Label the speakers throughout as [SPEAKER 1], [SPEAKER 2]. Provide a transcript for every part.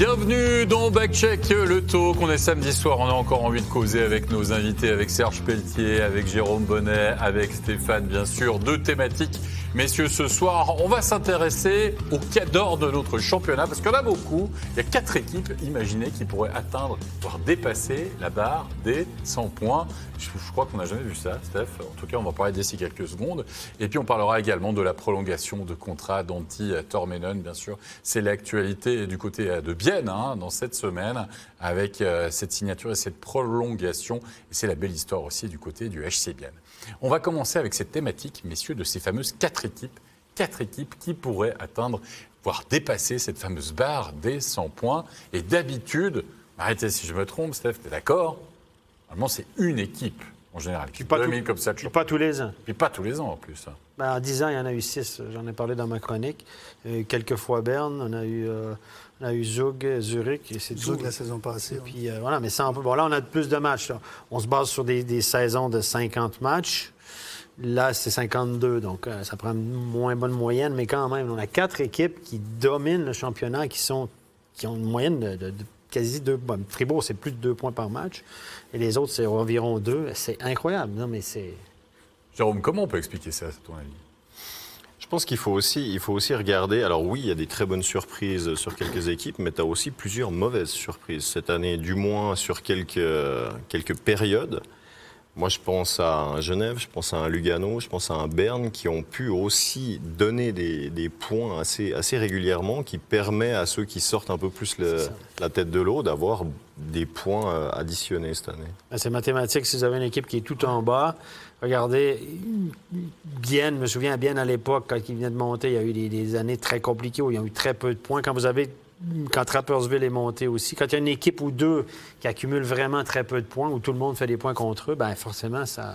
[SPEAKER 1] Bienvenue dans Backcheck, le talk. On est samedi soir, on a encore envie de causer avec nos invités, avec Serge Pelletier, avec Jérôme Bonnet, avec Stéphane, bien sûr. Deux thématiques Messieurs, ce soir, on va s'intéresser au cadre de notre championnat, parce en a beaucoup. Il y a quatre équipes, imaginez, qui pourraient atteindre, voire dépasser la barre des 100 points. Je, crois qu'on n'a jamais vu ça, Steph. En tout cas, on va parler d'ici quelques secondes. Et puis, on parlera également de la prolongation de contrat d'Anti Tormenon, bien sûr. C'est l'actualité du côté de Bienne, hein, dans cette semaine, avec euh, cette signature et cette prolongation. Et c'est la belle histoire aussi du côté du HC Bienne. On va commencer avec cette thématique, messieurs, de ces fameuses quatre équipes. Quatre équipes qui pourraient atteindre, voire dépasser cette fameuse barre des 100 points. Et d'habitude, arrêtez si je me trompe, Steph, tu es d'accord? Normalement, c'est une équipe en général.
[SPEAKER 2] Qui pas, comme ça, pas tous les ans.
[SPEAKER 1] Puis pas tous les ans en plus.
[SPEAKER 2] Ben, en 10 ans, il y en a eu 6. J'en ai parlé dans ma chronique. quelques fois Berne, on a eu, euh, on a eu Zug, Zurich. Et c'est
[SPEAKER 3] Zug la saison passée.
[SPEAKER 2] Puis euh, voilà, mais bon, là, on a plus de matchs. On se base sur des, saisons de 50 matchs. Là, c'est 52, donc euh, ça prend une moins bonne moyenne, mais quand même, on a quatre équipes qui dominent le championnat, qui, sont, qui ont une moyenne de, quasi deux. Bon, Fribourg, c'est plus de deux points par match, et les autres, c'est environ deux. C'est incroyable. Non, mais c'est.
[SPEAKER 1] Jérôme, comment on peut expliquer ça, à ton avis?
[SPEAKER 4] Je pense qu'il faut aussi, il faut aussi regarder. Alors oui, il y a des très bonnes surprises sur quelques équipes, mais tu as aussi plusieurs mauvaises surprises cette année, du moins sur quelques, quelques périodes. Moi, je pense à un Genève, je pense à un Lugano, je pense à un Berne qui ont pu aussi donner des, des points assez, assez régulièrement, qui permet à ceux qui sortent un peu plus la tête de l'eau d'avoir des points euh, additionnés cette année.
[SPEAKER 2] Ben, c'est mathématique. Si vous avez une équipe qui est tout en bas, regardez, Bien, je me souviens bien à l'époque, quand il venait de monter, il y a eu des, des années très compliquées où il y a eu très peu de points. Quand vous avez quand Trappersville est monté aussi, quand il y a une équipe ou deux qui accumulent vraiment très peu de points, où tout le monde fait des points contre eux, bien forcément, ça,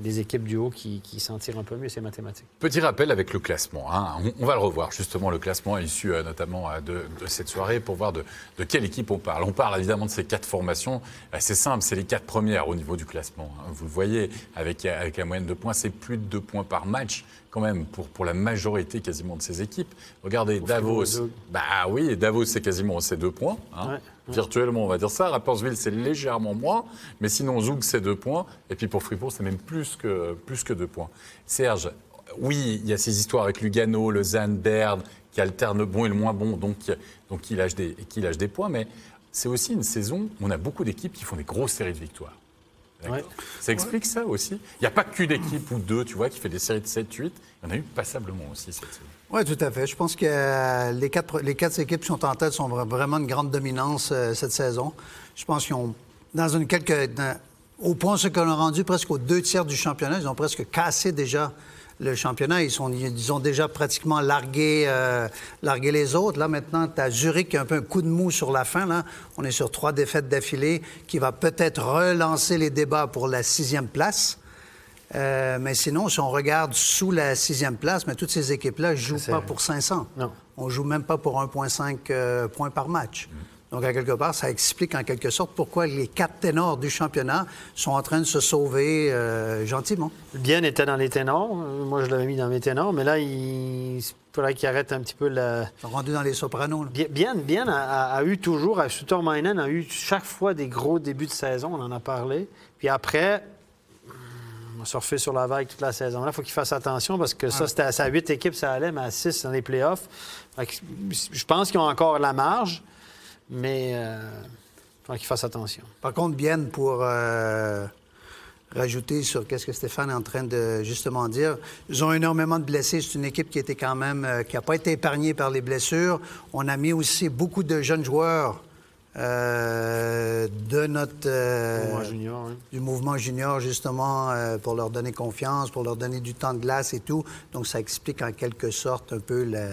[SPEAKER 2] des équipes du haut qui, s'en tirent un peu mieux, c'est mathématique.
[SPEAKER 1] Petit rappel avec le classement. Hein. On, va le revoir, justement, le classement issu euh, notamment euh, de, cette soirée pour voir de, quelle équipe on parle. On parle évidemment de ces quatre formations. Euh, c'est simple, c'est les quatre premières au niveau du classement. Hein. Vous le voyez, avec, avec la moyenne de points, c'est plus de deux points par match quand même pour, pour la majorité quasiment de ces équipes. Regardez, Davos. Bah oui, Davos, c'est quasiment ces deux points. Hein. Virtuellement, on va dire ça. Rappersville, c'est légèrement moins. Mais sinon, Zoug, c'est deux points. Et puis pour Fribourg, c'est même plus que, plus que deux points. Serge, oui, il y a ces histoires avec Lugano, Lausanne, Berne, qui alternent le bon et le moins bon, donc, donc qui, lâchent des, qui lâchent des points. Mais c'est aussi une saison où on a beaucoup d'équipes qui font des grosses séries de victoires. Ça explique ça aussi. Il n'y a pas qu'une équipe ou deux, tu vois, qui fait des séries de 7-8. Il y en a eu passablement aussi cette saison.
[SPEAKER 3] Oui, tout à fait. Je pense que euh, les, quatre, les quatre équipes qui sont en tête sont vraiment une grande dominance euh, cette saison. Je pense qu'ils ont, dans une quelque. au point ce qu'on a rendu presque aux deux tiers du championnat, ils ont presque cassé déjà le championnat. Ils, sont, ils ont déjà pratiquement largué, euh, largué les autres. Là, maintenant, tu as Zurich qui a un peu un coup de mou sur la fin. Là. On est sur trois défaites d'affilée qui va peut-être relancer les débats pour la sixième place. Euh, mais sinon, si on regarde sous la sixième place, mais toutes ces équipes-là ne jouent pas pour 500.
[SPEAKER 2] Non.
[SPEAKER 3] On ne joue même pas pour 1,5 euh, points par match. Mm. Donc, à quelque part, ça explique en quelque sorte pourquoi les quatre ténors du championnat sont en train de se sauver euh, gentiment.
[SPEAKER 2] Bien était dans les ténors. Moi, je l'avais mis dans mes ténors, mais là, il faudrait qu'il arrête un petit peu la.
[SPEAKER 3] Rendu dans les sopranos.
[SPEAKER 2] Bien, bien, a, eu toujours, Sutormainen a eu chaque fois des gros débuts de saison, on en a parlé. Puis après, on a surfé sur la vague toute la saison. Là, il faut qu'il fasse attention parce que ça, c'était à 8 équipes, ça allait, mais à 6 dans les playoffs. Je pense qu'ils ont encore la marge. Mais euh, il faut qu'il fasse attention.
[SPEAKER 3] Par contre, bien pour euh, rajouter sur qu'est-ce que Stéphane est en train de justement dire, ils ont énormément de blessés. C'est une équipe qui était quand même euh, qui n'a pas été épargnée par les blessures. On a mis aussi beaucoup de jeunes joueurs. de notre
[SPEAKER 2] mouvement junior,
[SPEAKER 3] du mouvement junior justement pour leur donner confiance, pour leur donner du temps de glace et tout. Donc ça explique en quelque sorte un peu le,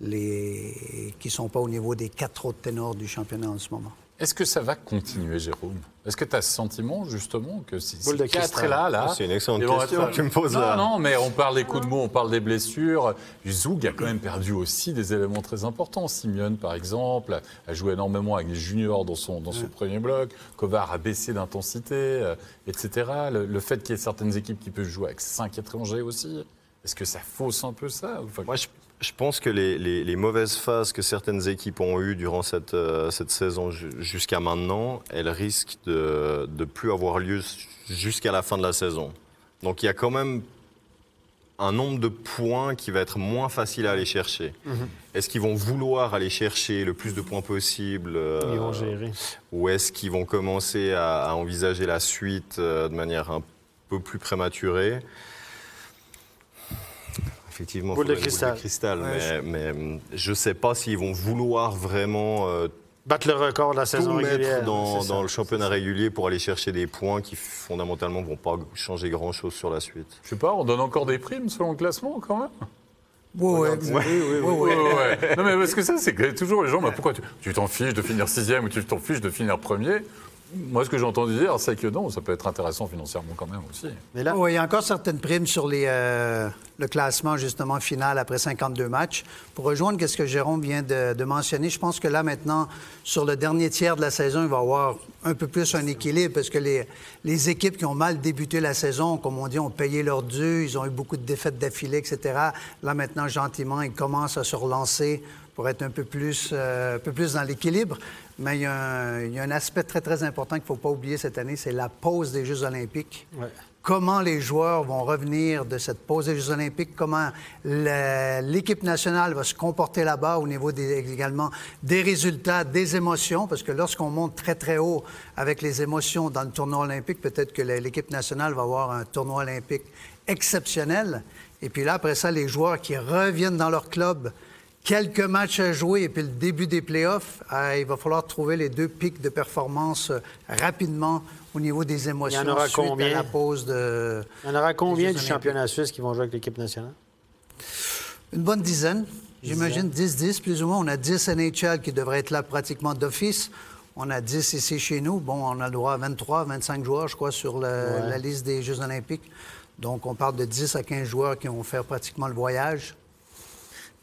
[SPEAKER 3] les... qui ne sont pas au niveau des quatre autres ténors du championnat en ce moment.
[SPEAKER 1] Est-ce que ça va continuer, Jérôme? Est-ce que tu as ce sentiment, justement, que si ces quatre est là, là...
[SPEAKER 4] C'est une excellente question que tu me poses
[SPEAKER 1] non,
[SPEAKER 4] là.
[SPEAKER 1] Non, mais on parle des coups de mots, on parle des blessures. Zoug a quand même perdu aussi des éléments très importants. Simeone, par exemple, a joué énormément avec les juniors dans son, dans son premier bloc. Kovar a baissé d'intensité, euh, etc. Le, fait qu'il y ait certaines équipes qui peuvent jouer avec cinq étrangers aussi, est-ce que ça fausse un peu ça?
[SPEAKER 4] Moi, je Je pense que les, les- les mauvaises phases que certaines équipes ont eues durant cette, euh, cette saison ju- jusqu'à maintenant, elles risquent de ne plus avoir lieu jusqu'à la fin de la saison. Donc il y a quand même un nombre de points qui va être moins facile à aller chercher. Est-ce qu'ils vont vouloir aller chercher le plus de points possible euh,
[SPEAKER 2] Ils vont gérer.
[SPEAKER 4] ou est-ce qu'ils vont commencer à, à envisager la suite euh, de manière un peu plus prématurée? Effectivement,
[SPEAKER 2] Boule de cristal.
[SPEAKER 4] cristal,
[SPEAKER 3] Ouais,
[SPEAKER 4] mais, mais, je ne sais pas s'ils vont vouloir vraiment euh,
[SPEAKER 2] Battre le record de la saison régulière.
[SPEAKER 4] dans,
[SPEAKER 2] c'est ça.
[SPEAKER 4] dans le championnat régulier pour aller chercher des points qui fondamentalement ne vont pas changer grand-chose sur la suite.
[SPEAKER 1] Je sais pas, on donne encore des primes selon le classement quand même?
[SPEAKER 3] Oui, oui, oui, oui, oui.
[SPEAKER 1] Ouais, ouais, ouais. Non mais parce que ça, c'est que toujours les gens, bah, pourquoi tu t'en fiches de finir sixième ou tu t'en fiches de finir premier? Moi, ce que j'ai entendu dire, c'est que non, ça peut être intéressant financièrement quand même aussi.
[SPEAKER 2] Mais là,
[SPEAKER 3] Oui, il y a encore certaines primes sur les, euh, le classement, justement, final après 52 matchs. Pour rejoindre ce que Jérôme vient de, de mentionner, je pense que là, maintenant, sur le dernier tiers de la saison, il va y avoir un peu plus un équilibre parce que les, les équipes qui ont mal débuté la saison, comme on dit, ont payé leur dû, ils ont eu beaucoup de défaites d'affilée, etc. Là, maintenant, gentiment, ils commencent à se relancer pour être un peu plus, euh, un peu plus dans l'équilibre. Mais il y, a un, il y a un aspect très, très important qu'il ne faut pas oublier cette année, c'est la pause des Jeux olympiques
[SPEAKER 2] Ouais.
[SPEAKER 3] comment les joueurs vont revenir de cette pause des Jeux olympiques, comment l'équipe nationale va se comporter là-bas au niveau des, également des résultats, des émotions, parce que lorsqu'on monte très, très haut avec les émotions dans le tournoi olympique, peut-être que l'équipe nationale va avoir un tournoi olympique exceptionnel. Et puis là, après ça, les joueurs qui reviennent dans leur club, quelques matchs à jouer et puis le début des playoffs, euh, il va falloir trouver les deux pics de performance euh, rapidement au niveau des émotions
[SPEAKER 2] aura
[SPEAKER 3] suite
[SPEAKER 2] combien?
[SPEAKER 3] à la pause de...
[SPEAKER 2] il y en aura combien du championnat suisse qui vont jouer avec l'équipe nationale?
[SPEAKER 3] Une bonne dizaine. J'imagine 10-10, plus ou moins. On a 10 NHL qui devraient être là pratiquement d'office. On a 10 ici chez nous. Bon, on a le droit à 23, 25 joueurs, je crois, sur le- la liste des Jeux olympiques. Donc, on parle de 10 à 15 joueurs qui vont faire pratiquement le voyage.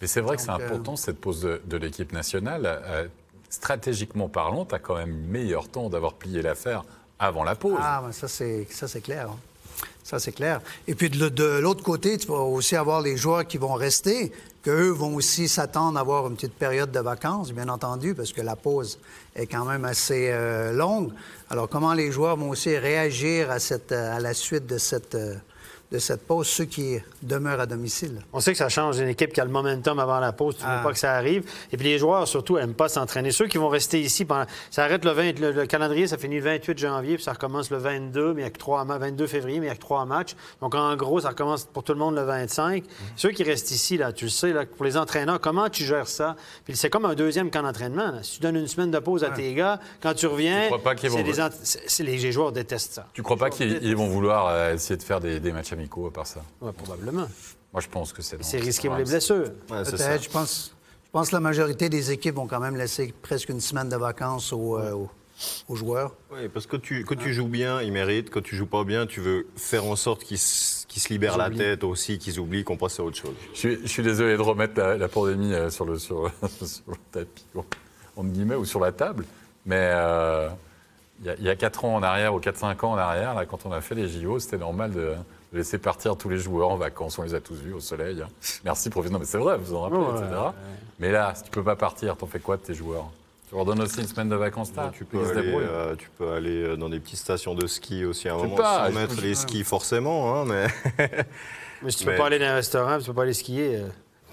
[SPEAKER 1] Mais c'est vrai que c'est
[SPEAKER 3] euh,
[SPEAKER 1] important cette pause de, de l'équipe nationale. Euh, stratégiquement parlant, tu as quand même meilleur temps d'avoir plié l'affaire avant la pause.
[SPEAKER 3] Ah, ben ça, c'est, clair. hein. Ça, c'est clair. Et puis, de, l'autre côté, tu vas aussi avoir les joueurs qui vont rester, qu'eux vont aussi s'attendre à avoir une petite période de vacances, bien entendu, parce que la pause est quand même assez euh, longue. Alors, comment les joueurs vont aussi réagir à, cette, à la suite de cette, de cette pause, ceux qui demeurent à domicile?
[SPEAKER 2] On sait que ça change une équipe qui a le momentum avant la pause. Tu ne veux
[SPEAKER 3] Ah.
[SPEAKER 2] pas que ça arrive. Et puis les joueurs, surtout, n'aiment pas s'entraîner. Ceux qui vont rester ici, pendant... ça arrête le 20... Le, le calendrier, ça finit le 28 janvier, puis ça recommence le 22, mais il y a que trois ma- 22 février, mais il n'y a que trois matchs. Donc, en gros, ça recommence pour tout le monde le 25. Ceux qui restent ici, là, tu le sais, là, pour les entraîneurs, comment tu gères ça? Puis c'est comme un deuxième camp d'entraînement. Si tu donnes une semaine de pause à tes gars, quand tu reviens,
[SPEAKER 1] Tu crois pas vont-
[SPEAKER 2] les, les joueurs détestent ça.
[SPEAKER 1] Tu crois pas qu'ils ils vont vouloir euh, essayer de faire des, des matchs amicaux à part ça
[SPEAKER 2] Ouais, probablement.
[SPEAKER 1] Moi, je pense que c'est
[SPEAKER 2] C'est risqué pour les blessures.
[SPEAKER 4] Ouais.
[SPEAKER 3] Peut-être, je pense, je pense que la majorité des équipes vont quand même laisser presque une semaine de vacances aux, euh, aux- aux joueurs.
[SPEAKER 4] Oui, parce que tu, que tu joues bien, ils méritent. Quand tu joues pas bien, tu veux faire en sorte qu'ils se qu'ils se libèrent la tête aussi, qu'ils oublient qu'on passe à autre chose.
[SPEAKER 1] Je suis, je suis désolé de remettre la, la pandémie euh, sur le, sur, sur le tapis, entre guillemets, ou sur la table. Mais euh, il y a- il y, a 4 ans en arrière, ou 4-5 ans en arrière, là, quand on a fait les JO, c'était normal de, laisser partir tous les joueurs en vacances. On les a tous vus au soleil. hein. Merci, professeur. Non, mais c'est vrai, vous en rappelez,
[SPEAKER 2] Ouais,
[SPEAKER 1] etc. Mais là, si tu peux pas partir, t'en fais quoi de tes joueurs? Tu leur donnes aussi une semaine de vacances là?
[SPEAKER 4] Tu, peux aller, euh, tu peux aller euh, dans des petites stations de ski aussi à un moment,
[SPEAKER 1] pas,
[SPEAKER 4] sans mettre les skis forcément, hein, mais...
[SPEAKER 2] Mais si tu peux
[SPEAKER 4] Mais-
[SPEAKER 2] pas aller dans un restaurant, tu peux pas aller skier, euh,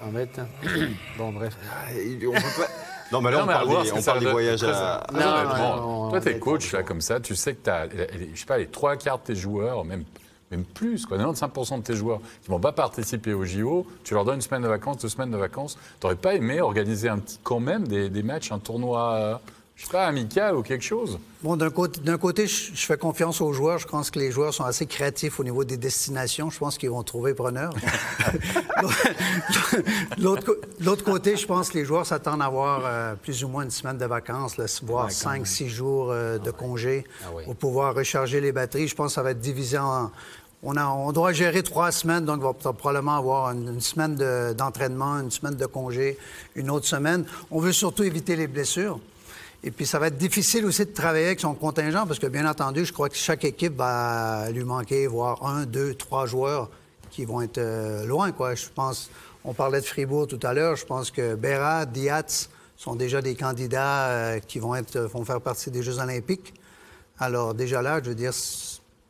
[SPEAKER 2] en mettre. hein. bon, bref.
[SPEAKER 4] On peut pas- Non, mais là,
[SPEAKER 1] Non,
[SPEAKER 4] on
[SPEAKER 1] mais
[SPEAKER 4] parle des, on parle des voyages à...
[SPEAKER 2] Non, non, non,
[SPEAKER 1] toi, t'es coach là comme ça, tu sais que tu as, je sais pas, les trois quarts de tes joueurs, même, même plus, quoi, 95% de tes joueurs qui vont pas participer au JO, tu leur donnes une semaine de vacances, deux semaines de vacances. T'aurais pas aimé organiser quand même des, des matchs, un tournoi, euh, je sais pas, amical ou quelque chose
[SPEAKER 3] Bon, d'un côté, d'un côté, je, je fais confiance aux joueurs. Je pense que les joueurs sont assez créatifs au niveau des destinations. Je pense qu'ils vont trouver preneur. L'autre côté, je pense que les joueurs s'attendent à avoir euh, plus ou moins une semaine de vacances, là, voire cinq, six jours euh, de congé
[SPEAKER 2] oui.
[SPEAKER 3] pour pouvoir recharger les batteries. Je pense que ça va être divisé en... On, a- on doit gérer trois semaines, donc on va probablement avoir une, une semaine de- d'entraînement, une semaine de congé, une autre semaine. On veut surtout éviter les blessures. Et puis, ça va être difficile aussi de travailler avec son contingent parce que, bien entendu, je crois que chaque équipe va lui manquer, voire un, deux, trois joueurs qui vont être euh, loin, quoi. Je pense, On parlait de Fribourg tout à l'heure. Je pense que Béra, Diatz sont déjà des candidats euh, qui vont, être, vont faire partie des Jeux olympiques. Alors déjà là, je veux dire,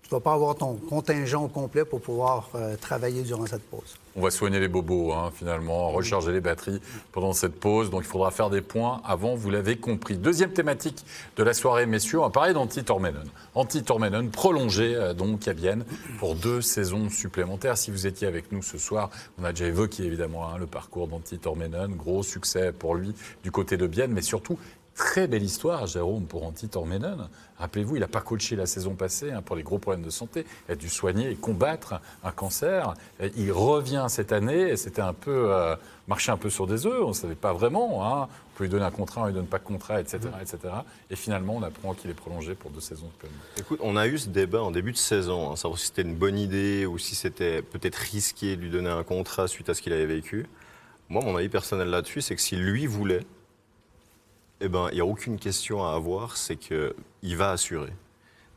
[SPEAKER 3] tu ne vas pas avoir ton contingent au complet pour pouvoir euh, travailler durant cette pause.
[SPEAKER 1] On va soigner les bobos, hein, finalement, recharger les batteries pendant cette pause. Donc il faudra faire des points avant, vous l'avez compris. Deuxième thématique de la soirée, messieurs, on va parler d'Anti-Tormenon. Anti-Tormenon prolongé euh, donc à Vienne pour deux saisons supplémentaires. Si vous étiez avec nous ce soir, on a déjà évoqué évidemment hein, le parcours d'Anti-Tormenon. Gros succès pour lui du côté de Vienne, mais surtout Très belle histoire, Jérôme, pour Antti Tormenon. Rappelez-vous, il n'a pas coaché la saison passée hein, pour les gros problèmes de santé. Il a dû soigner et combattre un cancer. il revient cette année et c'était un peu euh, marcher un peu sur des œufs. On ne savait pas vraiment. Hein. On peut lui donner un contrat, on ne lui donne pas de contrat, etc., etc. Et finalement, on apprend qu'il est prolongé pour deux saisons.
[SPEAKER 4] Écoute, on a eu ce débat en début de saison, hein, savoir si c'était une bonne idée ou si c'était peut-être risqué de lui donner un contrat suite à ce qu'il avait vécu. Moi, mon avis personnel là-dessus, c'est que si lui voulait, eh ben, il n'y a aucune question à avoir, c'est qu'il va assurer.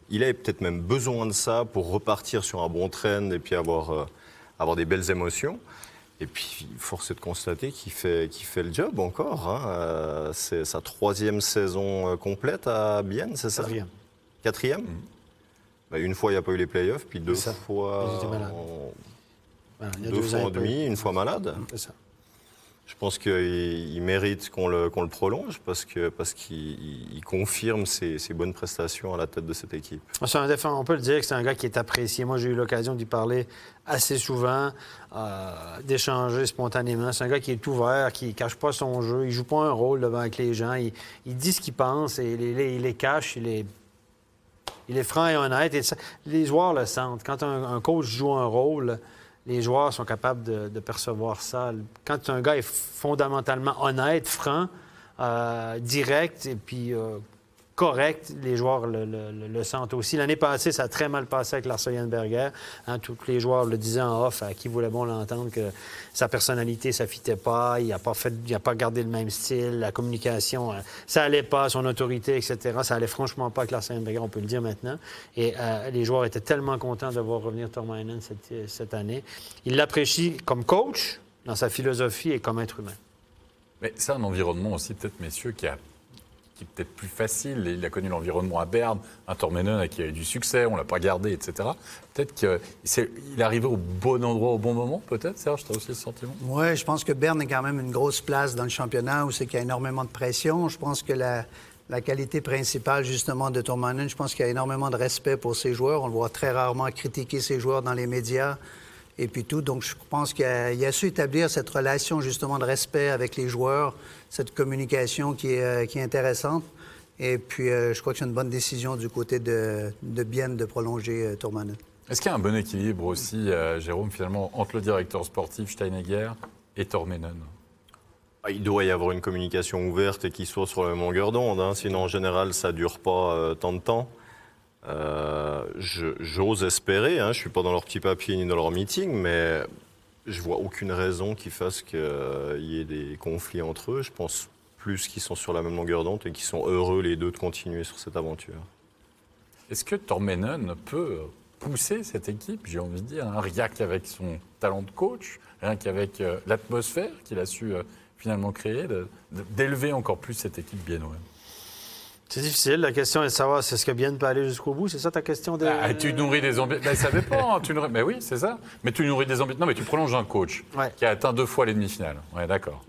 [SPEAKER 4] Il a peut-être même besoin de ça pour repartir sur un bon trend et puis avoir, euh, avoir des belles émotions. Et puis, force est de constater qu'il fait, qu'il fait le job encore. Hein. Euh, c'est sa troisième saison euh, complète à Bienne, c'est ça?
[SPEAKER 2] Quatrième.
[SPEAKER 4] Quatrième? Mm. bah, Une fois, il n'y a pas eu les playoffs, puis deux fois. deux fois en demi, une fois malade.
[SPEAKER 2] C'est ça.
[SPEAKER 4] Je pense qu'il mérite qu'on le, prolonge parce qu'il confirme ses, bonnes prestations à la tête de cette équipe.
[SPEAKER 2] on peut le dire que c'est un gars qui est apprécié. Moi, j'ai eu l'occasion d'y parler assez souvent, euh, d'échanger spontanément. C'est un gars qui est ouvert, qui ne cache pas son jeu. Il joue pas un rôle devant avec les gens. Il, dit ce qu'il pense et il, les cache. Il est, franc et honnête. Les joueurs le sentent. Quand un coach joue un rôle les joueurs sont capables de, percevoir ça. Quand un gars est fondamentalement honnête, franc, euh, direct et puis euh, correct, les joueurs le, sentent aussi. L'année passée, ça a très mal passé avec Lars Berger. Hein, tous les joueurs le disaient en off, à qui voulait bon l'entendre, que sa personnalité, ça fitait pas, il n'a pas, il pas gardé le même style, la communication, euh, ça allait pas, son autorité, etc. Ça allait franchement pas avec Lars Berger, on peut le dire maintenant. Et euh, les joueurs étaient tellement contents de voir revenir Tormainen cette, cette année. Ils l'apprécient comme coach, dans sa philosophie et comme être humain.
[SPEAKER 1] Mais c'est un environnement aussi, peut-être, messieurs, qui a peut-être plus facile. Il a connu l'environnement à Berne, un Tormenon qui a eu du succès, on ne l'a pas gardé, etc. Peut-être qu'il est arrivé au bon endroit au bon moment, peut-être, Serge, tu as aussi ce sentiment?
[SPEAKER 3] Oui, je pense que Berne est quand même une grosse place dans le championnat où c'est qu'il y a énormément de pression. Je pense que la, qualité principale, justement, de Tormenon, je pense qu'il y a énormément de respect pour ses joueurs. On le voit très rarement critiquer ses joueurs dans les médias et puis tout. Donc, je pense qu'il a, a, su établir cette relation, justement, de respect avec les joueurs, cette communication qui est, euh, qui est intéressante. Et puis, euh, je crois que c'est une bonne décision du côté de, de Bienne de prolonger euh, Tourmanen.
[SPEAKER 1] Est-ce qu'il y a un bon équilibre aussi, Jérôme, finalement, entre le directeur sportif Steinegger et Tormenon
[SPEAKER 4] ah, il doit y avoir une communication ouverte et qui soit sur la même longueur d'onde. Hein. Sinon, en général, ça ne dure pas tant de temps. Euh, j'ose espérer, hein, je ne suis pas dans leur petit papier ni dans leur meeting, mais je vois aucune raison qui fasse qu'il y ait des conflits entre eux. Je pense plus qu'ils sont sur la même longueur d'onde et qu'ils sont heureux les deux de continuer sur cette aventure.
[SPEAKER 1] Est-ce que Tormenon peut pousser cette équipe, j'ai envie de dire, hein, rien qu'avec son talent de coach, rien qu'avec euh, l'atmosphère qu'il a su euh, finalement créer, d'élever encore plus cette équipe biennoise?
[SPEAKER 2] C'est difficile. La question est de savoir est-ce que Bien peut aller jusqu'au bout. C'est ça ta question.
[SPEAKER 1] Ah, tu nourris des ambitions. Ben, ça dépend. Tu nourris... Mais oui, c'est ça. Mais tu nourris des ambitions. Non, mais tu prolonges un coach qui a atteint deux fois les demi-finales. Ouais, d'accord.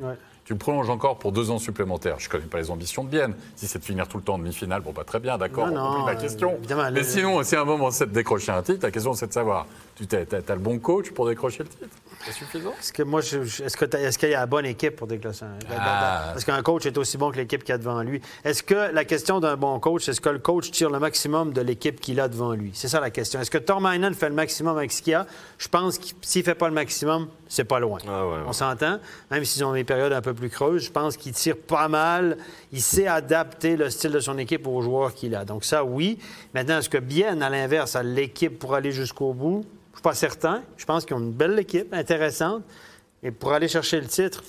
[SPEAKER 1] Tu prolonges encore pour deux ans supplémentaires. Je ne connais pas les ambitions de Bienne. Si c'est de finir tout le temps en demi-finale, bon, pas très bien, d'accord, on complique la question. Mais sinon, si à un moment c'est de décrocher un titre, la question c'est de savoir, tu as, as, le bon coach pour décrocher le titre? C'est suffisant?
[SPEAKER 2] Est-ce que moi, est-ce qu'il y a la bonne équipe pour décrocher un ah. Est-ce qu'un coach est aussi bon que l'équipe qui a devant lui? Est-ce que la question d'un bon coach, est-ce que le coach tire le maximum de l'équipe qu'il a devant lui? C'est ça la question. Est-ce que Tormainen fait le maximum avec ce qu'il a? Je pense que s'il ne fait pas le maximum, c'est pas loin.
[SPEAKER 4] Ah
[SPEAKER 2] On s'entend? Même s'ils ont des périodes un peu plus creuses, je pense qu'il tire pas mal. Il sait adapter le style de son équipe aux joueurs qu'il a. Donc ça, oui. Maintenant, est-ce que bien, à l'inverse, à l'équipe pour aller jusqu'au bout? Pas certain. Je pense qu'ils ont une belle équipe, intéressante. Et pour aller chercher le titre,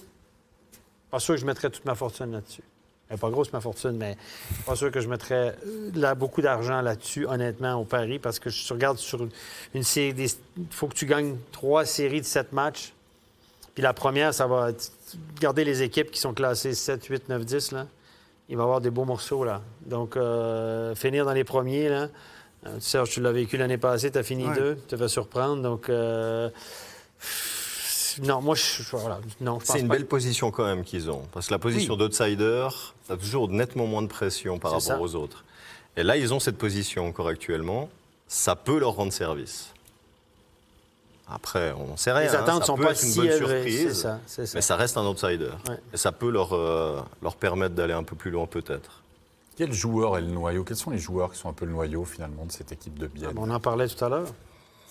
[SPEAKER 2] pas sûr que je mettrais toute ma fortune là-dessus. Elle pas grosse, ma fortune, mais pas sûr que je mettrais euh, beaucoup d'argent là-dessus, honnêtement, au Paris, parce que je regarde sur une série. Il faut que tu gagnes trois séries de sept matchs Puis la première, ça va. Regardez les équipes qui sont classées 7, 8, 9, 10, là. Il va y avoir des beaux morceaux, là. Donc, euh, finir dans les premiers, là. Euh, Serge, tu l'as vécu l'année passée, tu as fini
[SPEAKER 3] Ouais.
[SPEAKER 2] deux, tu fait surprendre. Donc, euh, non, moi, je, voilà, non, je pense
[SPEAKER 4] C'est une
[SPEAKER 2] pas.
[SPEAKER 4] belle position quand même qu'ils ont. Parce que la position d'outsider, ça a toujours nettement moins de pression par
[SPEAKER 2] C'est
[SPEAKER 4] rapport
[SPEAKER 2] ça.
[SPEAKER 4] aux autres. Et là, ils ont cette position encore actuellement. Ça peut leur rendre service. Après, on n'en sait rien.
[SPEAKER 2] Les
[SPEAKER 4] hein.
[SPEAKER 2] attentes
[SPEAKER 4] Ça
[SPEAKER 2] sont
[SPEAKER 4] peut
[SPEAKER 2] pas
[SPEAKER 4] être une
[SPEAKER 2] si
[SPEAKER 4] bonne
[SPEAKER 2] élevées.
[SPEAKER 4] surprise,
[SPEAKER 2] C'est ça, c'est ça.
[SPEAKER 4] Mais ça reste un outsider.
[SPEAKER 2] Ouais.
[SPEAKER 4] Et ça peut leur, euh, leur permettre d'aller un peu plus loin peut-être.
[SPEAKER 1] Quel joueur est le noyau? Quels sont les joueurs qui sont un peu le noyau finalement de cette équipe de Bienne?
[SPEAKER 2] Ah, on en parlait tout à l'heure.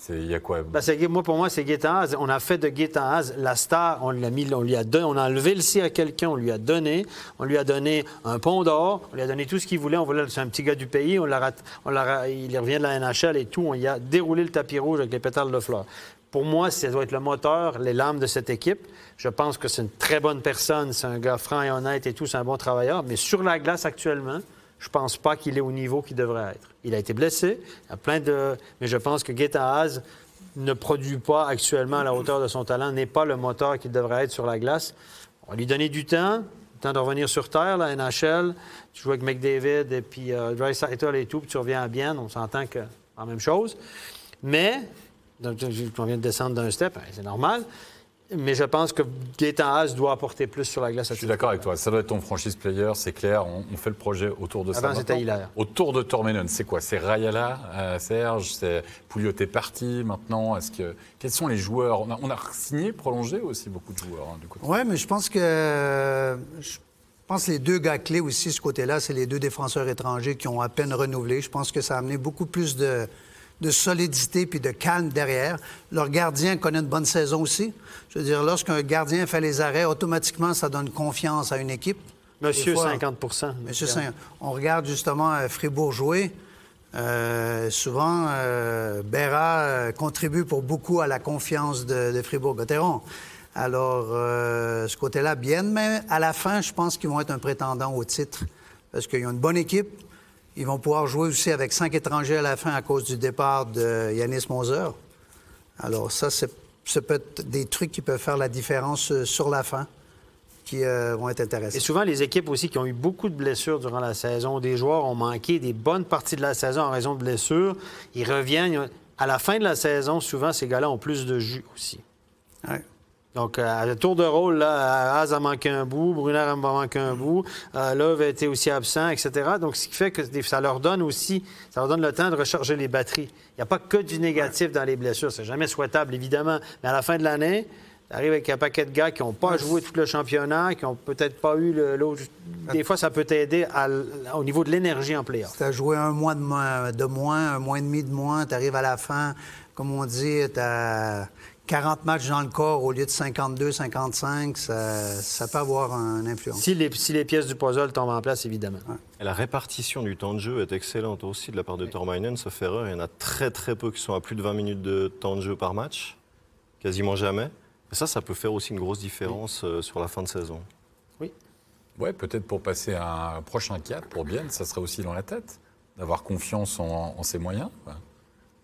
[SPEAKER 1] Il y a quoi?
[SPEAKER 2] Ben, c'est- moi, pour moi, c'est Gaétan. On a fait de Gaétan la star. On, l'a mis, on, lui a donné, on a enlevé le si à quelqu'un, on lui a donné. On lui a donné un pont d'or, on lui a donné tout ce qu'il voulait. On voulait, c'est un petit gars du pays. On l'a, il revient de la NHL et tout. On y a déroulé le tapis rouge avec les pétales de fleurs. Pour moi, ça doit être le moteur, les lames de cette équipe. Je pense que c'est une très bonne personne. C'est un gars franc et honnête et tout. C'est un bon travailleur. Mais sur la glace actuellement, je pense pas qu'il est au niveau qu'il devrait être. Il a été blessé. Il y a plein de... Mais je pense que Gaétan Haas ne produit pas actuellement à la hauteur de son talent, n'est pas le moteur qu'il devrait être sur la glace. On va lui donner du temps, temps de revenir sur Terre, la NHL. Tu joues avec McDavid et puis euh, Draisaitl et tout, puis tu reviens à Bienne. On s'entend que la même chose. Mais, donc, on vient de descendre d'un step, hein, c'est normal. Mais je pense que Gaétan Haas doit apporter plus sur la glace. à
[SPEAKER 1] Je suis d'accord avec toi. Ça doit être ton franchise player, c'est clair. On, on fait le projet autour de ça.
[SPEAKER 2] Avant, c'était. Hilaire.
[SPEAKER 1] Autour de Tormenon, c'est quoi? C'est Rayala, euh, Serge C'est Pouliot est parti maintenant Est-ce que quels sont les joueurs? On a, on a signé, prolongé aussi beaucoup de joueurs hein, du côté.
[SPEAKER 3] Oui, mais je pense que je pense que les deux gars clés aussi, ce côté-là, c'est les deux défenseurs étrangers qui ont à peine renouvelé. Je pense que ça a amené beaucoup plus de, de solidité puis de calme derrière. Leur gardien connaît une bonne saison aussi. Je veux dire, lorsqu'un gardien fait les arrêts, automatiquement, ça donne confiance à une équipe.
[SPEAKER 2] Monsieur
[SPEAKER 3] Des fois,
[SPEAKER 2] 50
[SPEAKER 3] Monsieur Saint, on regarde justement euh, Fribourg jouer. Euh, souvent, euh, euh, contribue pour beaucoup à la confiance de, de Fribourg-Gotteron. Alors, euh, ce côté-là, bien, mais à la fin, je pense qu'ils vont être un prétendant au titre parce qu'ils ont une bonne équipe. Ils vont pouvoir jouer aussi avec cinq étrangers à la fin à cause du départ de Yanis Moser. Alors, ça, c'est c'est peut-être des trucs qui peuvent faire la différence euh, sur la fin qui euh, vont être intéressants.
[SPEAKER 2] Et souvent, les équipes aussi qui ont eu beaucoup de blessures durant la saison, des joueurs ont manqué des bonnes parties de la saison en raison de blessures. Ils reviennent. À la fin de la saison, souvent, ces gars-là ont plus de jus aussi.
[SPEAKER 3] Ouais.
[SPEAKER 2] Donc, euh, à le tour de rôle, là, Az a manqué un bout, Brunner a manqué un bout, euh, Love a été aussi absent, etc. Donc, ce qui fait que ça leur donne aussi, ça leur donne le temps de recharger les batteries. Il n'y a pas que du négatif dans les blessures. C'est jamais souhaitable, évidemment. Mais à la fin de l'année, tu arrives avec un paquet de gars qui n'ont pas joué tout le championnat, qui n'ont peut-être pas eu le- l'autre. Des fois, ça peut t'aider au niveau de l'énergie en playoff.
[SPEAKER 3] Tu as joué un mois de moins, de moins, un mois et demi de moins, tu arrives à la fin, comme on dit, tu as 40 matchs dans le corps au lieu de 52, 55, ça, ça peut avoir une influence.
[SPEAKER 2] Si les, si les pièces du puzzle tombent en place, évidemment.
[SPEAKER 4] La répartition du temps de jeu est excellente aussi de la part de Tormainen, sauf erreur. Il y en a très très peu qui sont à plus de 20 minutes de temps de jeu par match, quasiment jamais. Et ça, ça peut faire aussi une grosse différence euh, sur la fin de saison.
[SPEAKER 1] Ouais, peut-être pour passer à un prochain cap pour Bienne, ça serait aussi dans la tête, d'avoir confiance en, en ses moyens.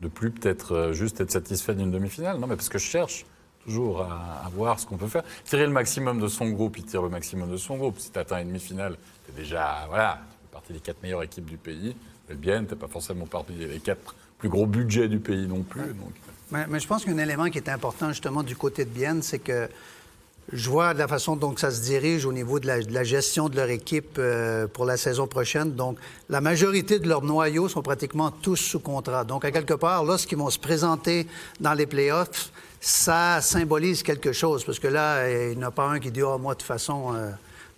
[SPEAKER 1] De plus peut-être euh, juste être satisfait d'une demi-finale. Non, mais parce que je cherche toujours à, à voir ce qu'on peut faire. Tirer le maximum de son groupe, il tire le maximum de son groupe. Si tu atteins une demi-finale, tu es déjà, voilà, tu fais partie des quatre meilleures équipes du pays. Le Bienne, tu pas forcément parmi les quatre plus gros budgets du pays non plus. Donc,
[SPEAKER 3] Mais, mais je pense qu'un élément qui est important justement du côté de Bienne, c'est que je vois de la façon dont ça se dirige au niveau de la, de la gestion de leur équipe euh, pour la saison prochaine. Donc, la majorité de leurs noyaux sont pratiquement tous sous contrat. Donc, à quelque part, lorsqu'ils vont se présenter dans les playoffs, ça symbolise quelque chose. Parce que là, il n'y en a pas un qui dit, oh, moi, de toute façon, euh,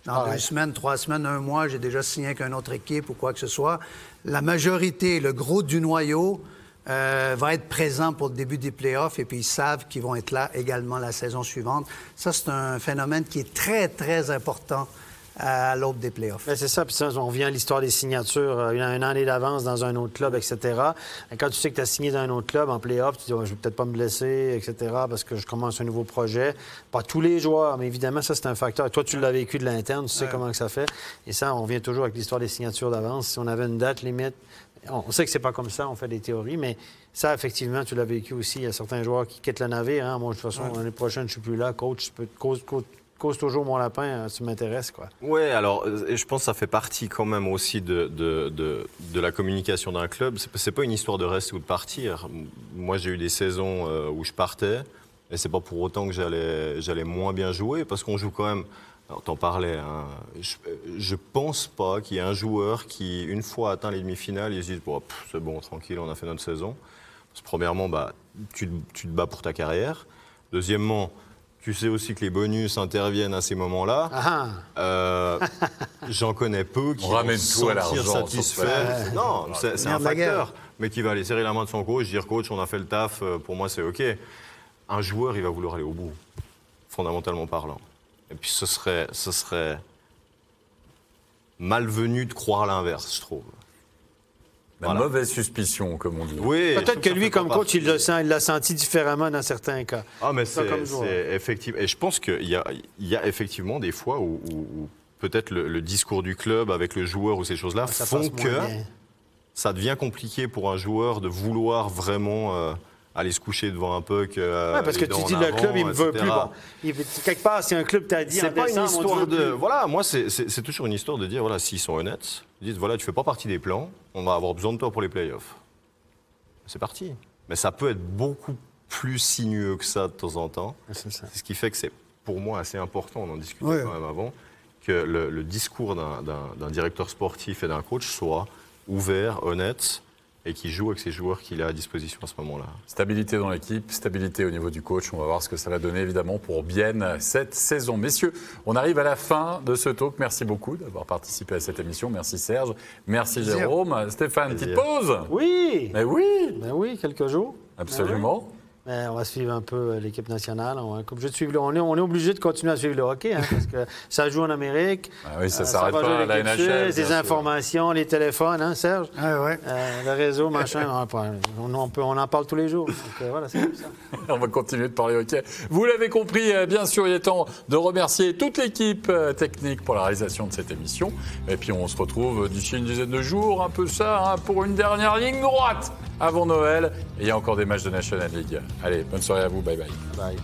[SPEAKER 3] dans deux semaines, trois semaines, un mois, j'ai déjà signé avec une autre équipe ou quoi que ce soit. La majorité, le gros du noyau, euh, va être présent pour le début des playoffs et puis ils savent qu'ils vont être là également la saison suivante. Ça, c'est un phénomène qui est très, très important à l'aube des playoffs.
[SPEAKER 2] Ben, c'est ça, puis ça, on revient à l'histoire des signatures. euh, Il y a un année d'avance dans un autre club, etc. Et quand tu sais que tu as signé dans un autre club en playoff, tu dis je vais peut-être pas me blesser, etc., parce que je commence un nouveau projet. Pas tous les joueurs, mais évidemment, ça, c'est un facteur. Toi, tu l'as vécu de l'interne, tu sais comment que ça fait. Et ça, on vient toujours avec l'histoire des signatures d'avance. Si on avait une date limite, on sait que c'est pas comme ça, on fait des théories, mais Ça, effectivement, tu l'as vécu aussi. Il y a certains joueurs qui quittent le navire. hein. Moi, de toute façon, l'année prochaine, je ne suis plus là. Coach, peux, cause, cause- cause toujours mon lapin, hein, tu m'intéresses, quoi.
[SPEAKER 4] Ouais, alors, euh, je pense que ça fait partie quand même aussi de, de, de, de la communication d'un club. C'est, pas une histoire de rester ou de partir. Moi, j'ai eu des saisons euh, où je partais, et c'est pas pour autant que j'allais moins bien jouer, parce qu'on joue quand même. Alors, t'en parlais. hein, je, je pense pas qu'il y ait un joueur qui, une fois atteint les demi-finales, il se dise bon, c'est bon, tranquille, on a fait notre saison. Parce que premièrement, bah, tu, te- tu te bats pour ta carrière. Deuxièmement, tu sais aussi que les bonus interviennent à ces moments-là.
[SPEAKER 2] Ah,
[SPEAKER 4] Euh, J'en connais peu qui
[SPEAKER 1] On
[SPEAKER 4] vont
[SPEAKER 1] ramène
[SPEAKER 4] se
[SPEAKER 1] tout à
[SPEAKER 4] sentir satisfaits. Non, c'est un facteur. Mais qui va aller serrer la main de son coach, dire coach, on a fait le taf, euh, pour moi c'est OK. Un joueur, il va vouloir aller au bout, fondamentalement parlant. Et puis ce serait, ce serait malvenu de croire l'inverse, je trouve.
[SPEAKER 1] La
[SPEAKER 4] Voilà.
[SPEAKER 1] mauvaise suspicion, comme on dit.
[SPEAKER 4] Oui,
[SPEAKER 2] Peut-être que lui, comme coach, il
[SPEAKER 4] partie-
[SPEAKER 2] le sent, il l'a senti différemment dans certains cas.
[SPEAKER 4] Ah, mais c'est effectivement. Et je pense qu'il y y a effectivement des fois où, où- où peut-être le, le discours du club avec le joueur ou ces choses-là
[SPEAKER 2] Ça
[SPEAKER 4] font que
[SPEAKER 2] bien.
[SPEAKER 4] ça devient compliqué pour un joueur de vouloir vraiment euh, aller se coucher devant un puck. euh,
[SPEAKER 2] Ouais, parce que tu dis le
[SPEAKER 4] avant,
[SPEAKER 2] club, il me veut plus. Bon, il- quelque part, si un club t'a dit
[SPEAKER 4] C'est pas une
[SPEAKER 2] décembre, on te
[SPEAKER 4] histoire de.
[SPEAKER 2] plus.
[SPEAKER 4] Voilà, moi, c'est- toujours une histoire de dire voilà, s'ils sont honnêtes, ils disent voilà, tu fais pas partie des plans, on va avoir besoin de toi pour les playoffs. C'est parti. Mais ça peut être beaucoup plus sinueux que ça de temps en temps.
[SPEAKER 2] C'est
[SPEAKER 4] ce qui fait que c'est pour moi assez important, on en discutait
[SPEAKER 3] Oui.
[SPEAKER 4] quand même avant, que le, le discours d'un directeur sportif et d'un coach soit ouvert, honnête et qui joue avec ses joueurs qu'il a à disposition à ce moment-là.
[SPEAKER 1] Stabilité dans l'équipe, stabilité au niveau du coach. On va voir ce que ça va donner évidemment pour Bienne cette saison. Messieurs, on arrive à la fin de ce talk. Merci beaucoup d'avoir participé à cette émission. Merci Serge. Merci. Jérôme. Stéphane, petite pause
[SPEAKER 2] Oui,
[SPEAKER 1] Mais oui,
[SPEAKER 2] ben oui, quelques jours.
[SPEAKER 1] absolument.
[SPEAKER 2] Ben, on va suivre un peu euh, l'équipe nationale. On, va- comme je le- on, est, on est obligé de continuer à suivre le hockey, hein, parce que ça joue en Amérique.
[SPEAKER 1] Ah oui, ça
[SPEAKER 2] Euh,
[SPEAKER 1] s'arrête pas à la
[SPEAKER 2] les
[SPEAKER 1] NHL. Sûr.
[SPEAKER 2] informations, les téléphones, hein, Serge?
[SPEAKER 3] Ouais, ouais.
[SPEAKER 2] Euh, le réseau, machin, on, on, on peut- on en parle tous les jours. Donc euh, voilà, c'est comme ça.
[SPEAKER 1] On va continuer de parler hockey. Vous l'avez compris, euh, bien sûr, il est temps de remercier toute l'équipe technique pour la réalisation de cette émission. Et puis on se retrouve d'ici une dizaine de jours, un peu ça, hein, pour une dernière ligne droite avant Noël. Et il y a encore des matchs de National League. Allez, bonne soirée à vous, bye bye.
[SPEAKER 2] Bye.